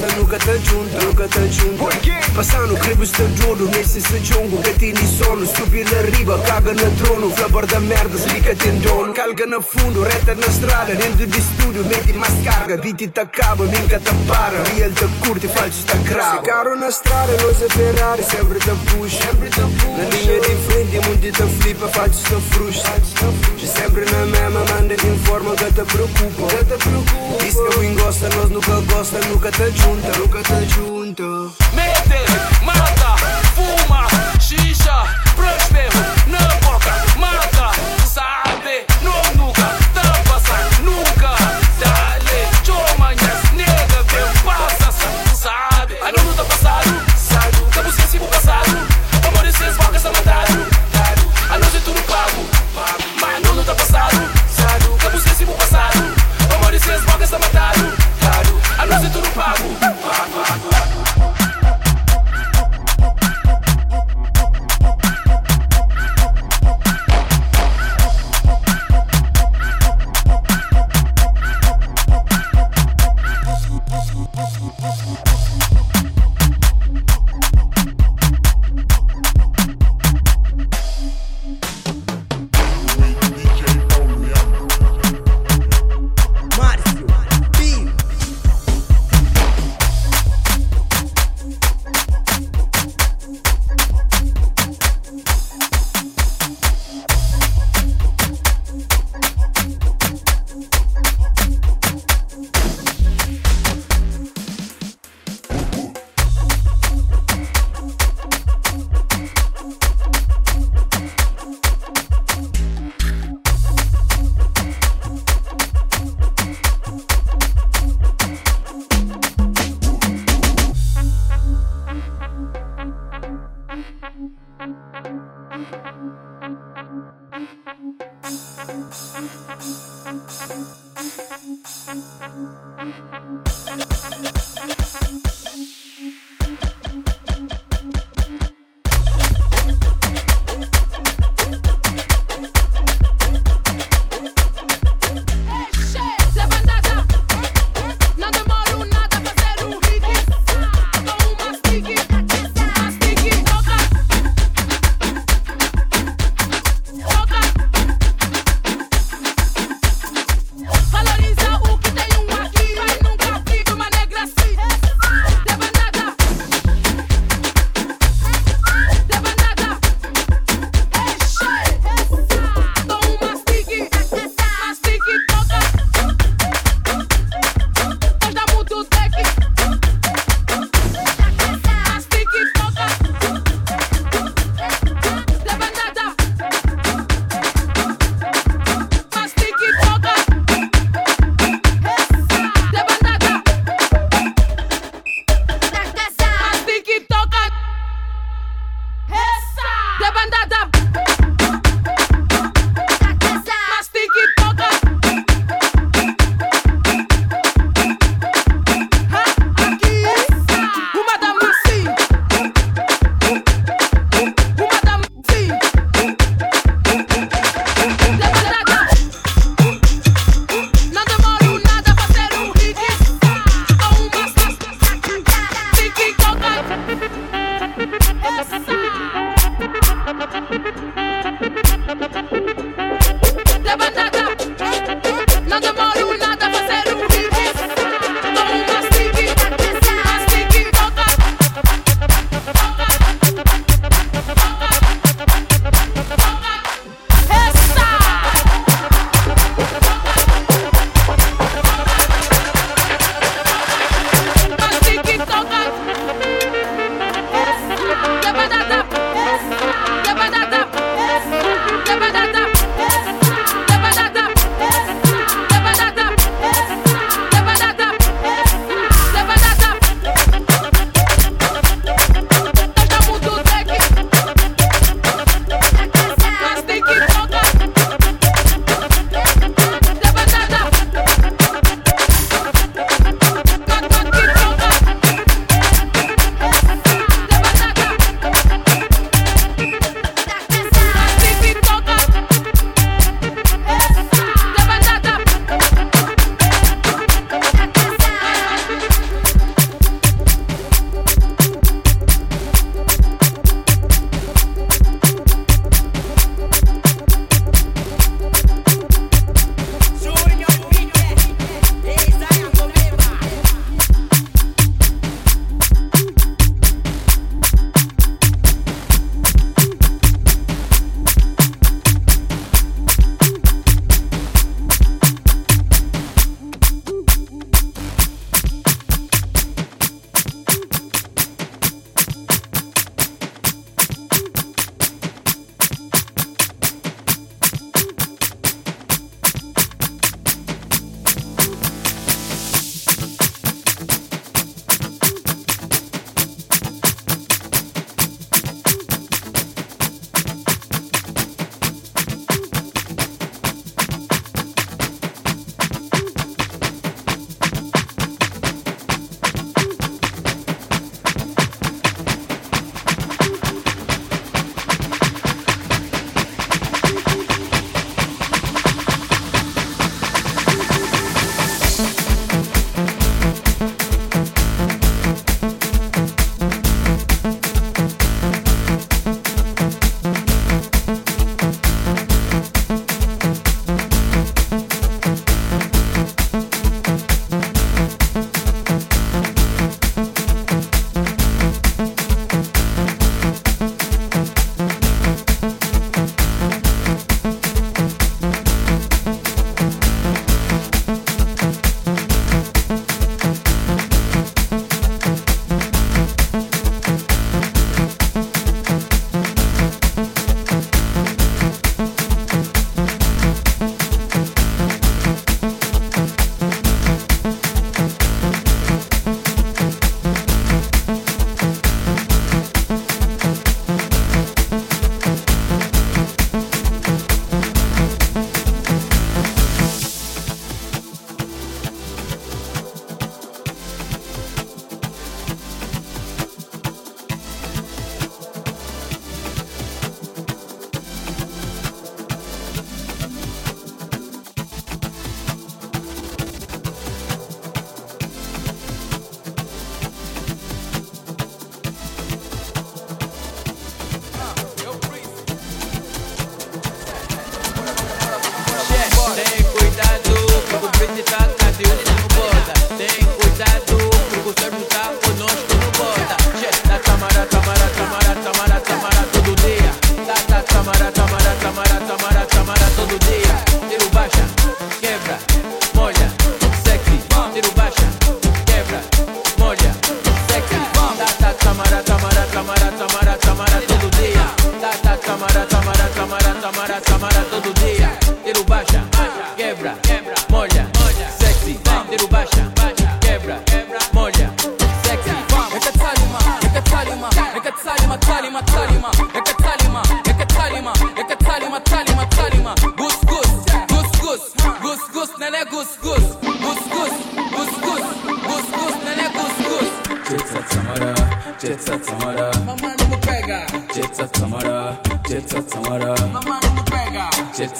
Stanukata Jun, Stanukata passando Passano crepi sta giorno, messi sta giungo Catini sono, stupi la riba cagano a trono Flabar da merda, slicati in dono. Calga no fundo reta na strada Dentro di studio, metti mascarga Viti t'accava, tá minca t'appara tá Real tá te curte falso sta crava Se caro na strada, noi se Ferrari Sempre da push, sempre da push Na linha de frente, monti da flippa Falso sta frustra. C'è sempre na mema, manda informa Che te preoccupa, che te preoccupa Diz que eu engosta, nós nunca gosta Nunca juntă, rugă-te juntă Mete, mata, fuma, shisha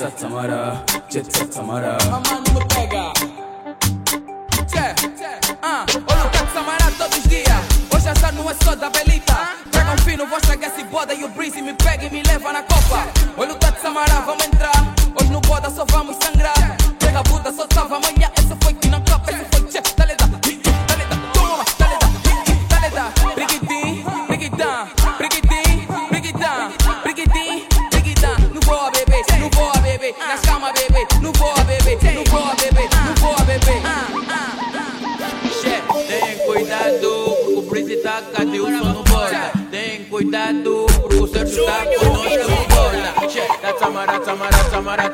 set samara, jet set samara.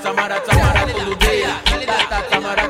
Tamara, Tamara todo. Tata, Tamara,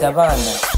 Novidades da banda. mandou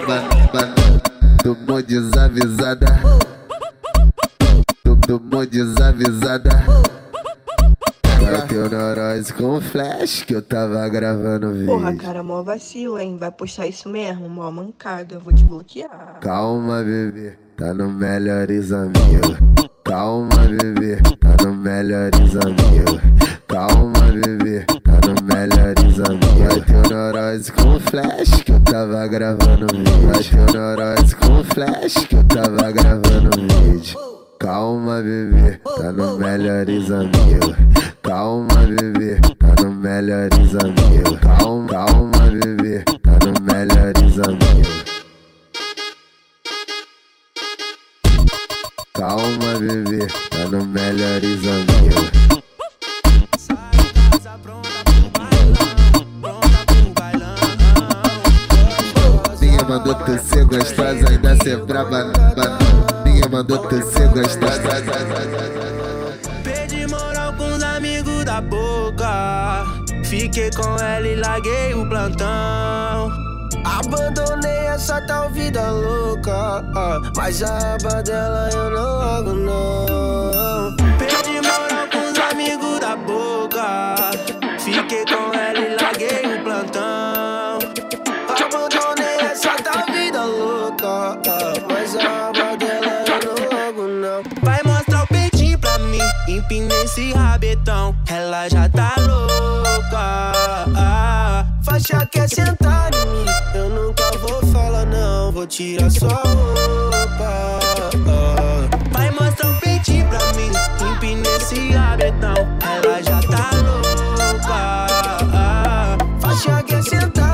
braba. Tomou desavisada. Tomou desavisada. Bateu neurose com flash que eu tava gravando vídeo. Porra, cara, mó vacilo, hein? Vai puxar isso mesmo, mó mancada, eu vou te bloquear. Calma, bebê, tá no melhores amigos. Calma, bebê, tá no melhores amigos. Calma, bebê, amigos. Vai ter neurose com flash que eu tava gravando vídeo. Vai ter neurose com flash que eu tava gravando vídeo. Calma, bebê, tá no melhores amigos. Calma, bebê, tá no melhores amigos. Calma, calma, bebê, tá no melhores amigos. Calma, bebê, tá no melhores mandou tu ser gostosa, ainda ser braba. Ninguém mandou tu ser gostosa. Perdi moral com os amigos da boca. Fiquei com ela e larguei o plantão. Abandonei essa tal vida louca. Mas a aba dela eu não largo, não. Perdi moral com os amigos da boca. Fiquei com ela e larguei o Empina esse rabetão. Ela já tá louca. Faixa quer sentar em mim. Eu nunca vou falar, não. Vou tirar sua roupa. Vai mostrar o peitinho pra mim. Empina esse rabetão. Ela já tá louca. Faixa quer sentar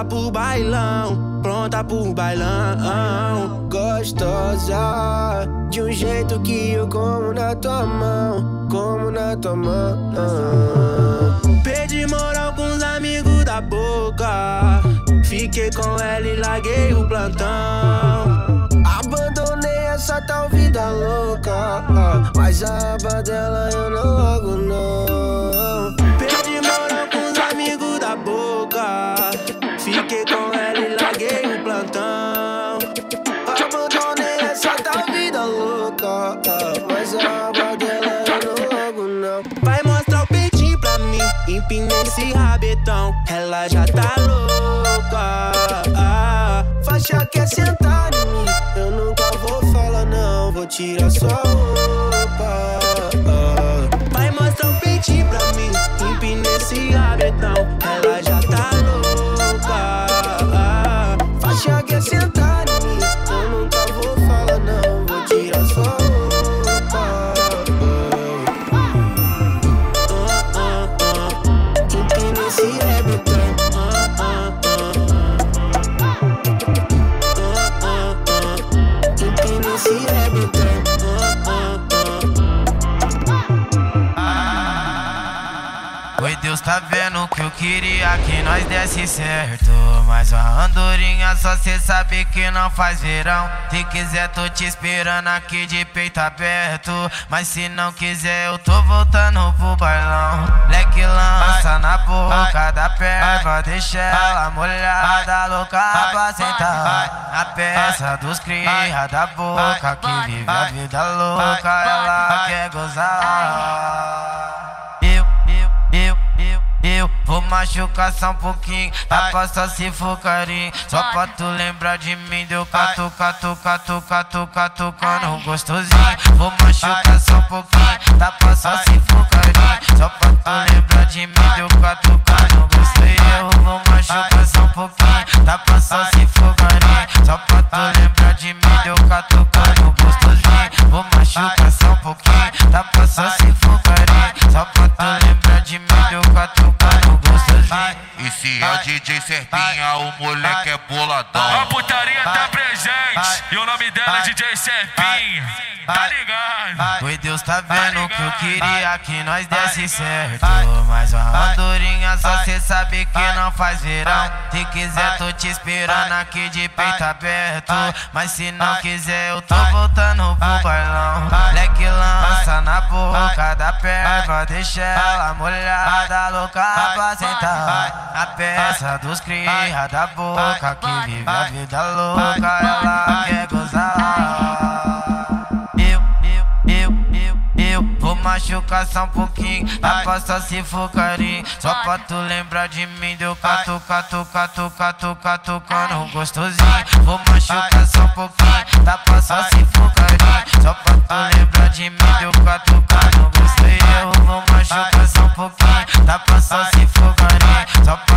pronta pro bailão. Pronta pro bailão. Gostosa, de um jeito que eu como na tua mão. Como na tua mão. Perdi moral com os amigos da boca. Fiquei com ela e larguei o plantão. Abandonei essa tal vida louca. Mas a aba dela eu não largo, não. Empina esse rabetão. Ela já tá louca. Faixa quer sentar em mim. Eu nunca vou falar, não. Vou tirar sua roupa. Vai mostrar o peitinho pra mim. Que nós desse certo. Mas a andorinha só cê sabe que não faz verão. Se quiser, tô te esperando aqui de peito aberto. Mas se não quiser, eu tô voltando pro bailão. Leque lança na boca da perva, deixa ela molhada, louca pra sentar. A peça dos cria da boca que vive a vida louca, ela quer gozar. Vou machucar só um pouquinho, tá passar se for carinho. Só pra tu lembrar de mim, deu catu, catu, catu, catu, catucando gostosinho. Vou machucar só um pouquinho, tá passar se for carinho. Só pra tu lembrar de mim, deu catucando gostosinho. Eu vou machucar só um pouquinho, tá passar se for আমি e é DJ Serpinha. Tá ligado? Oi, Deus tá vendo que eu queria que nós desse certo. Mas a andorinha só cê sabe que não faz verão. Se quiser, tô te esperando aqui de peito aberto. Mas se não quiser, eu tô voltando pro bailão. Leque lança na boca da perva, deixa ela molhada, louca pra sentar. A peça dos cria da boca que vive a vida louca, ela quer gozar. Eu, eu, eu, eu, eu vou machucar só um pouquinho, tá passar se for carinho. Só pra tu lembrar de mim, deu catu, catu, catu, catu, catucando gostosinho. Vou machucar só um pouquinho, tá passar se for carinho. Só pra tu lembrar de mim, deu catucando gostosinho. Eu vou machucar só um pouquinho, tá passar se for carinho. Só pra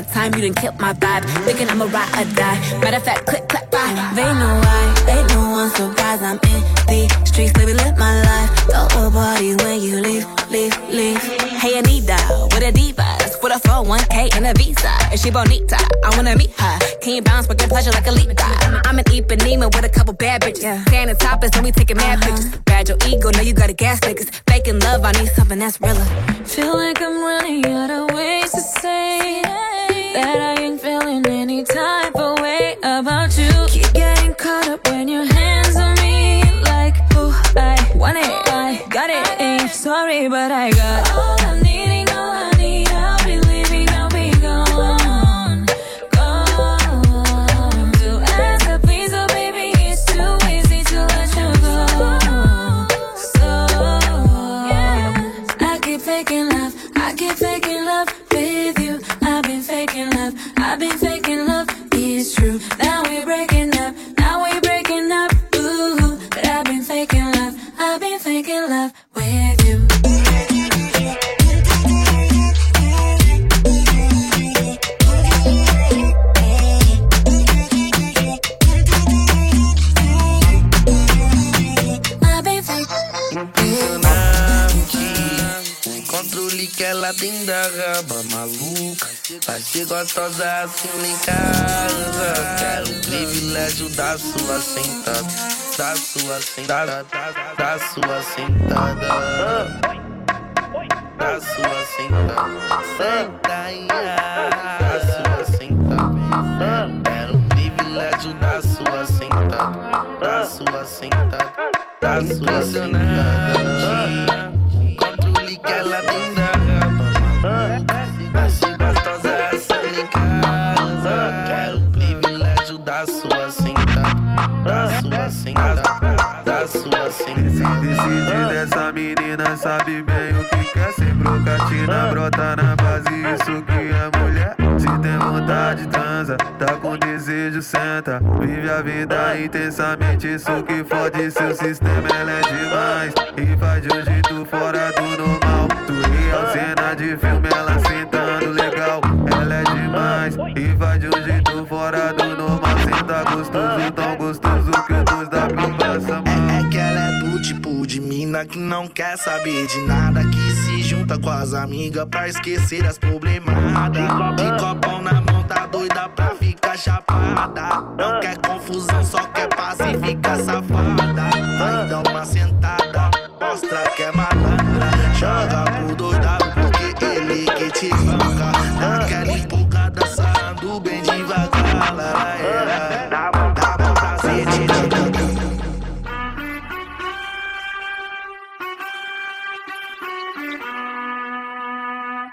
my time, you done killed my vibe. Thinking I'ma ride or die. Matter of fact, click, clap, bye. They know why, they know I'm surprised. I'm in the streets, baby, live my life. Throw parties when you leave, leave, leave. Hey, Anita, with a divas, with a 401k and a visa. Is she bonita? I wanna meet her. Can you bounce, get pleasure like a leap? I'm, an Ipanema with a couple bad bitches. Yeah. Standing topless, and we taking mad uh-huh. pictures. Bad your ego, know you got a gas niggas. Faking love, I need something that's realer. Feel I got assim lá em casa. Quero o privilégio da sua sentada. Da sua sentada. Da sua sentada. Da sua sentada. Senta aí. Da sua sentada. Quero o privilégio da sua sentada. Da sua sentada. Da sua sentada. Sabe bem o que quer. Sem brocatina, brota na base, isso que é mulher. Se tem vontade, transa, tá com desejo, senta. Vive a vida intensamente, isso que fode seu sistema, ela é demais. E faz de um jeito fora do normal. Tu real cena de filme, ela sentando legal. Ela é demais, e faz de um jeito fora do normal. Mina que não quer saber de nada. Que se junta com as amigas pra esquecer as problemadas. De copão na mão, tá doida pra ficar chapada. Não quer confusão, só quer paz e fica safada. Vai dar uma sentada, mostra que é malandra. Joga pro doidado porque ele que te banca.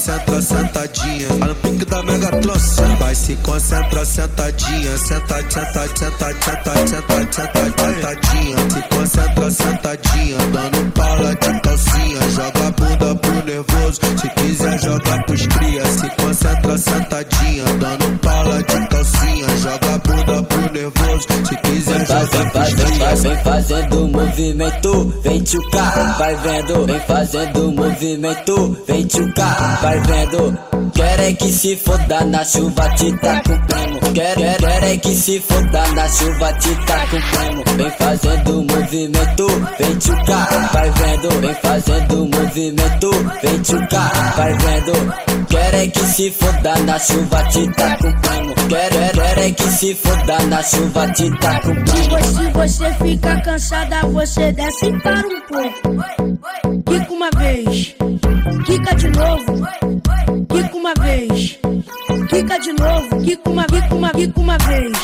concentra sentadinha, tá no pique da mega trouxa. Vai se concentra sentadinha. Senta, senta, senta, senta, senta, senta, sentadinha. Se concentra sentadinha, dando bala de calcinha. Joga a bunda pro nervoso. Se quiser, joga pros cria. Se concentra sentadinha, dando bala de calcinha. Joga vem, pros vem, fazendo movimento, vem tchucar, vai vendo, vem fazendo movimento, vem tchucar, vai vendo. Quer é que se foda na chuva, te tá com primo. Quer, quer, quer é que se foda na chuva, te tá com primo. Vem fazendo movimento, vem tchucar, vai vendo, vem fazendo movimento, vem tchucar, vai vendo. Quer é que se foda na chuva, te tá com primo. Quer, quer, quer é que se foda na chuva, te tá. Se você fica cansada, você desce e para um pouco. Quica uma vez, quica de novo. Quica uma vez, quica de novo. Quica uma, quica uma, quica uma vez.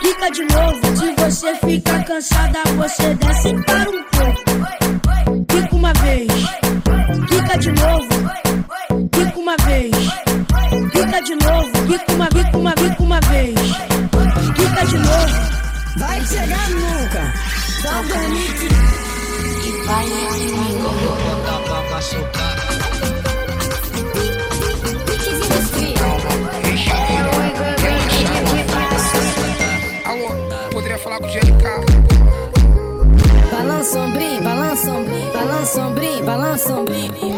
Quica de novo. Se você fica cansada, você desce para um pouco. Quica uma vez, quica de novo bica uma vez. Bica de novo, bico uma, bico uma, bica uma vez. Bica de novo. Vai chegar nunca. Dá um permite. E vai, vai, vai, vai, vai, poderia falar com o GLK. Balança sombrinho, balança sombrinho, balança sombrinho, balança sombrinho.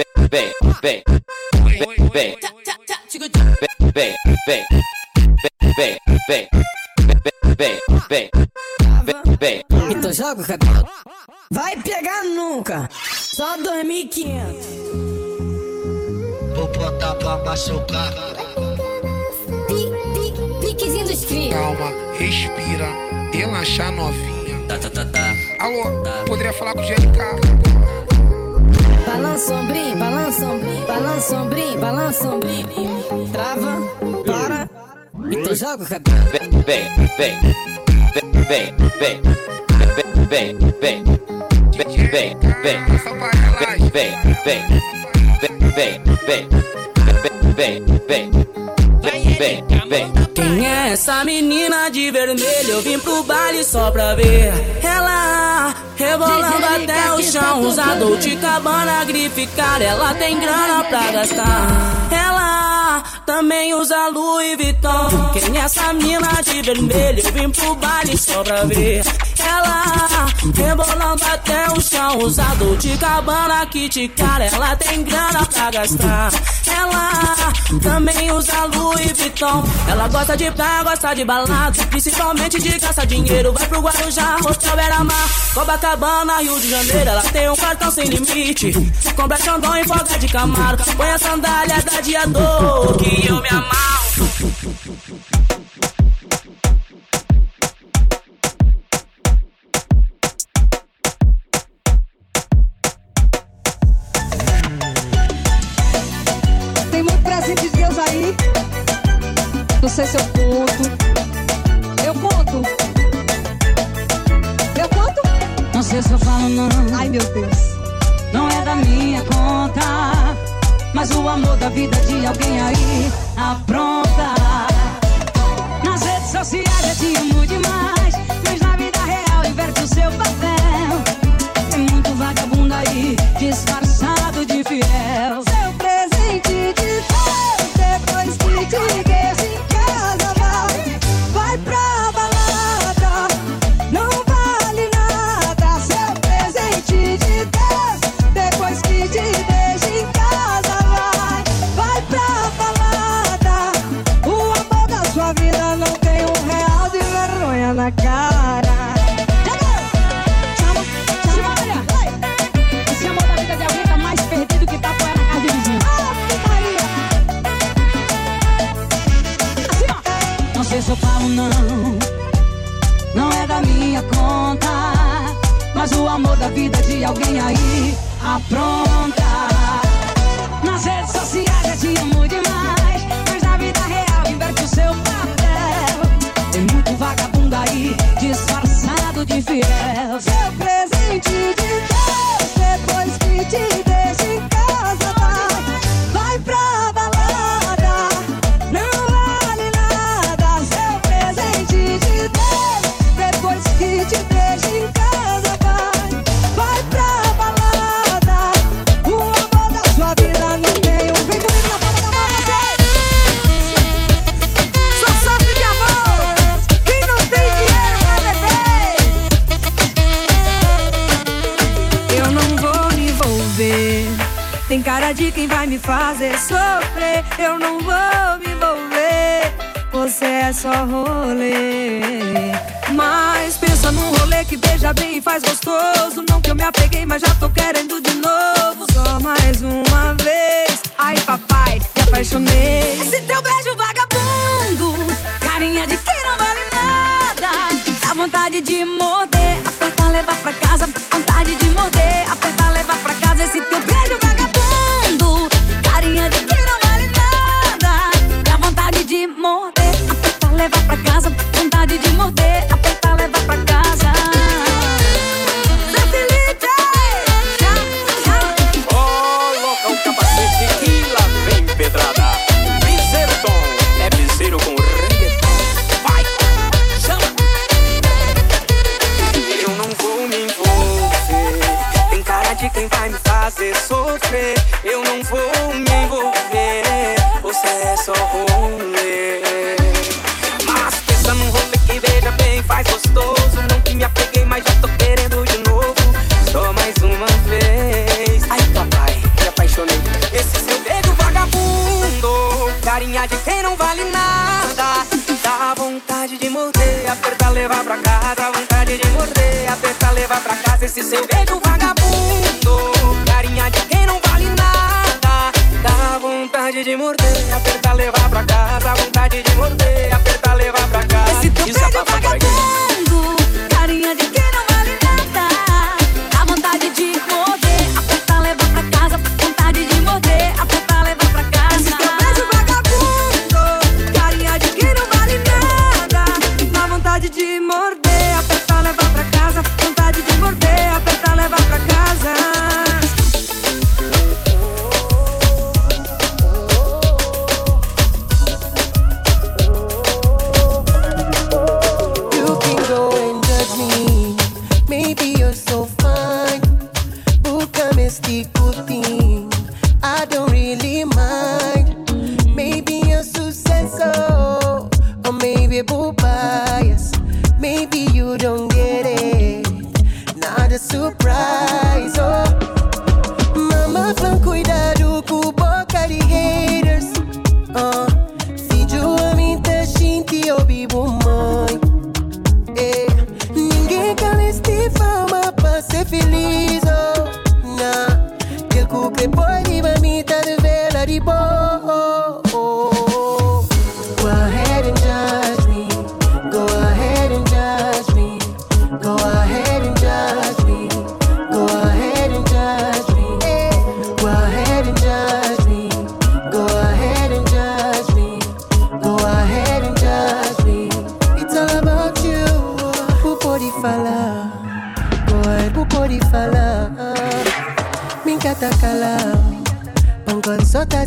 vem, vem, vem, vem, vem, vem, vem, vem, vem, vem, vem, vem, vem. Então joga o cabelo. Vai pegar nunca. Só 2.500. Vou botar pra machucar. Piquezinho dos cria. Calma, respira, relaxa novinha. Alô, poderia falar com o GLK? Balança sombrinho, balança sombrinho, balança sombrinho, balança sombrinho. Trava, para, então joga o cabelo. Vem, vem, vem, vem, vem, vem, vem, vem, vem, vem, vem, vem, vem, vem, vem, vem, vem, vem. Quem é essa menina de vermelho? Eu vim pro baile só pra ver ela rebolando até o chão. Usa de Cabana, grife, cara, ela tem grana pra gastar. Ela também usa Louis Vuitton. Quem é essa mina de vermelho? Vim pro baile só pra ver. Ela rebolando até o chão. Usa de Cabana, kit, cara, ela tem grana pra gastar ela também usa Louis Vuitton. Ela gosta de praia, gosta de balada, principalmente de caça dinheiro. Vai pro Guarujá, Hotel Beramar, Copacabana, Rio de Janeiro. Ela tem um cartão sem limite, compra Xandão e folga de Camargo. Põe a sandália da Diador, que eu me amarro. Não sei se eu conto. Eu conto. Eu conto? Não sei se eu falo não. Ai, meu Deus. Não é da minha conta. Mas o amor da vida de alguém aí apronta. gostoso. Não que eu me apeguei, mas já tô querendo de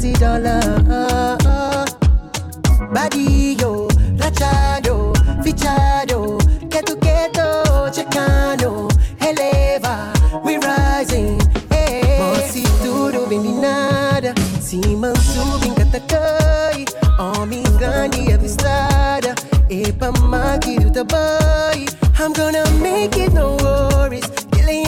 it all up. Body yo, rachado, fichado, keto keto, checano, eleva, we rising. Eh, hey. Moci tudo vem de nada, se manso bem catakai, homem avistada, epa eh, máquina tabai. I'm gonna make it, no worries, killing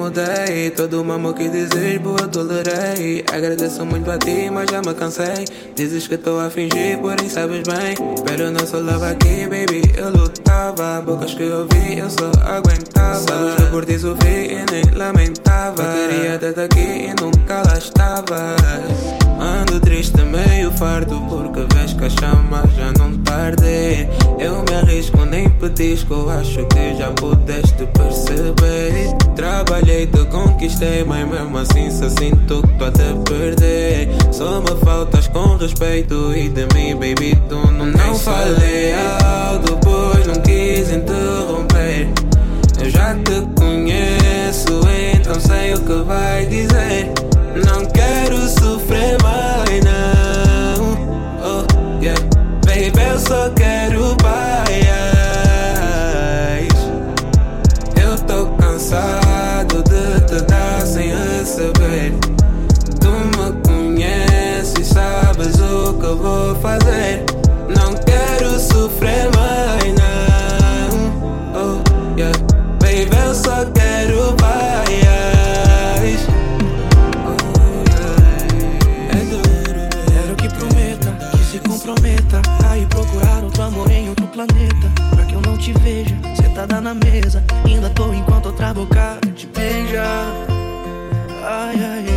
mudei. Todo o mamão que dizes, boa, tolerei. Agradeço muito a ti, mas já me cansei. Dizes que estou a fingir, porém sabes bem. Pero não sou love aqui, baby, eu lutava. Bocas que ouvi, eu só aguentava. Sabes que por ti sofri e nem lamentava. Eu queria ter aqui e nunca lá estava Ando triste, meio farto Porque vês que a chama já não tarde Eu me arrisco, nem petisco Acho que já pudeste perceber. Trabalhei, te conquistei Mas mesmo assim só sinto que tô a te perder. Só me faltas com respeito E de mim, baby, tu não Não falei alto, pois não quis interromper. Eu já te conheço, então sei o que vai dizer Não quero sofrer mais, não. Oh, yeah. Baby, eu só quero paz. Eu tô cansado de te dar sem receber. Tu me conheces, sabes o que vou mesa. Ainda tô enquanto outra boca te beija. Ai, ai.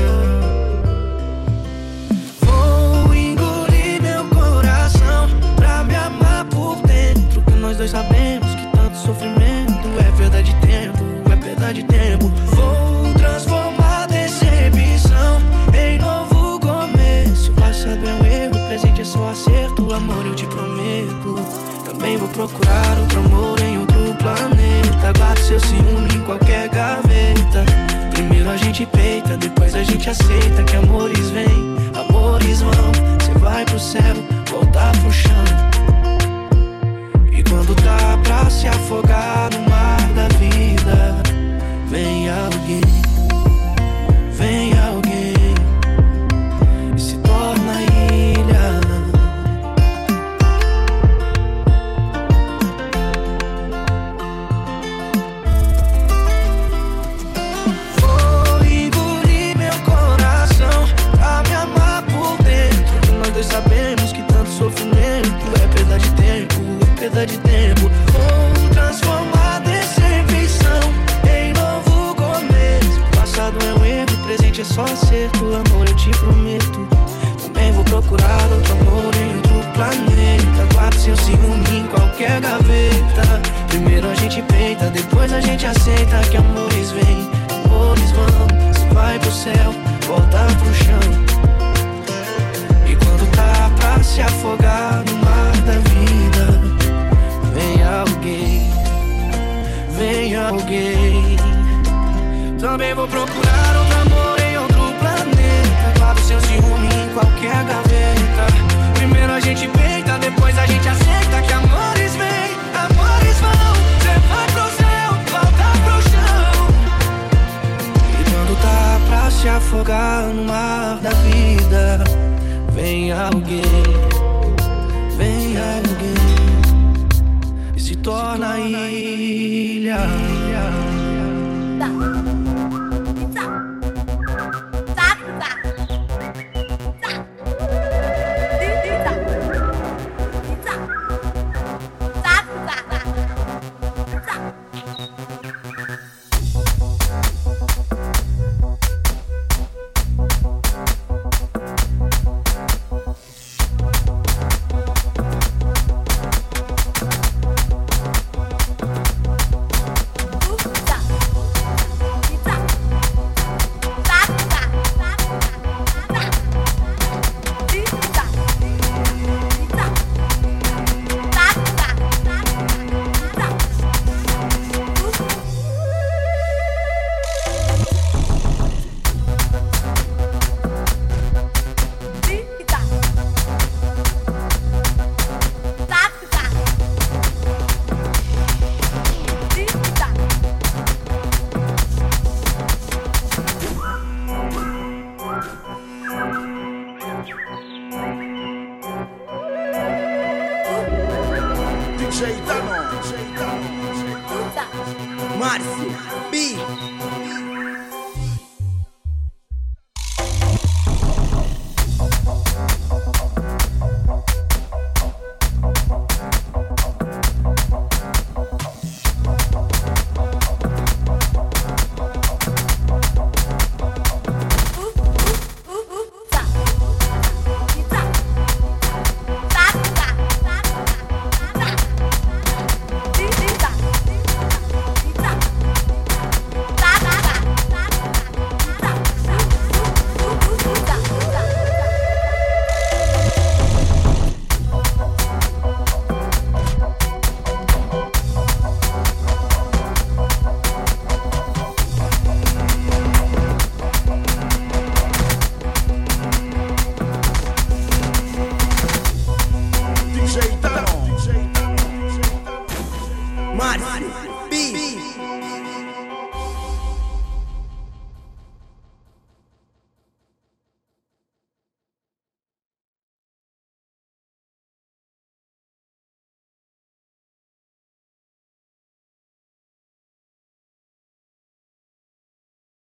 Aceita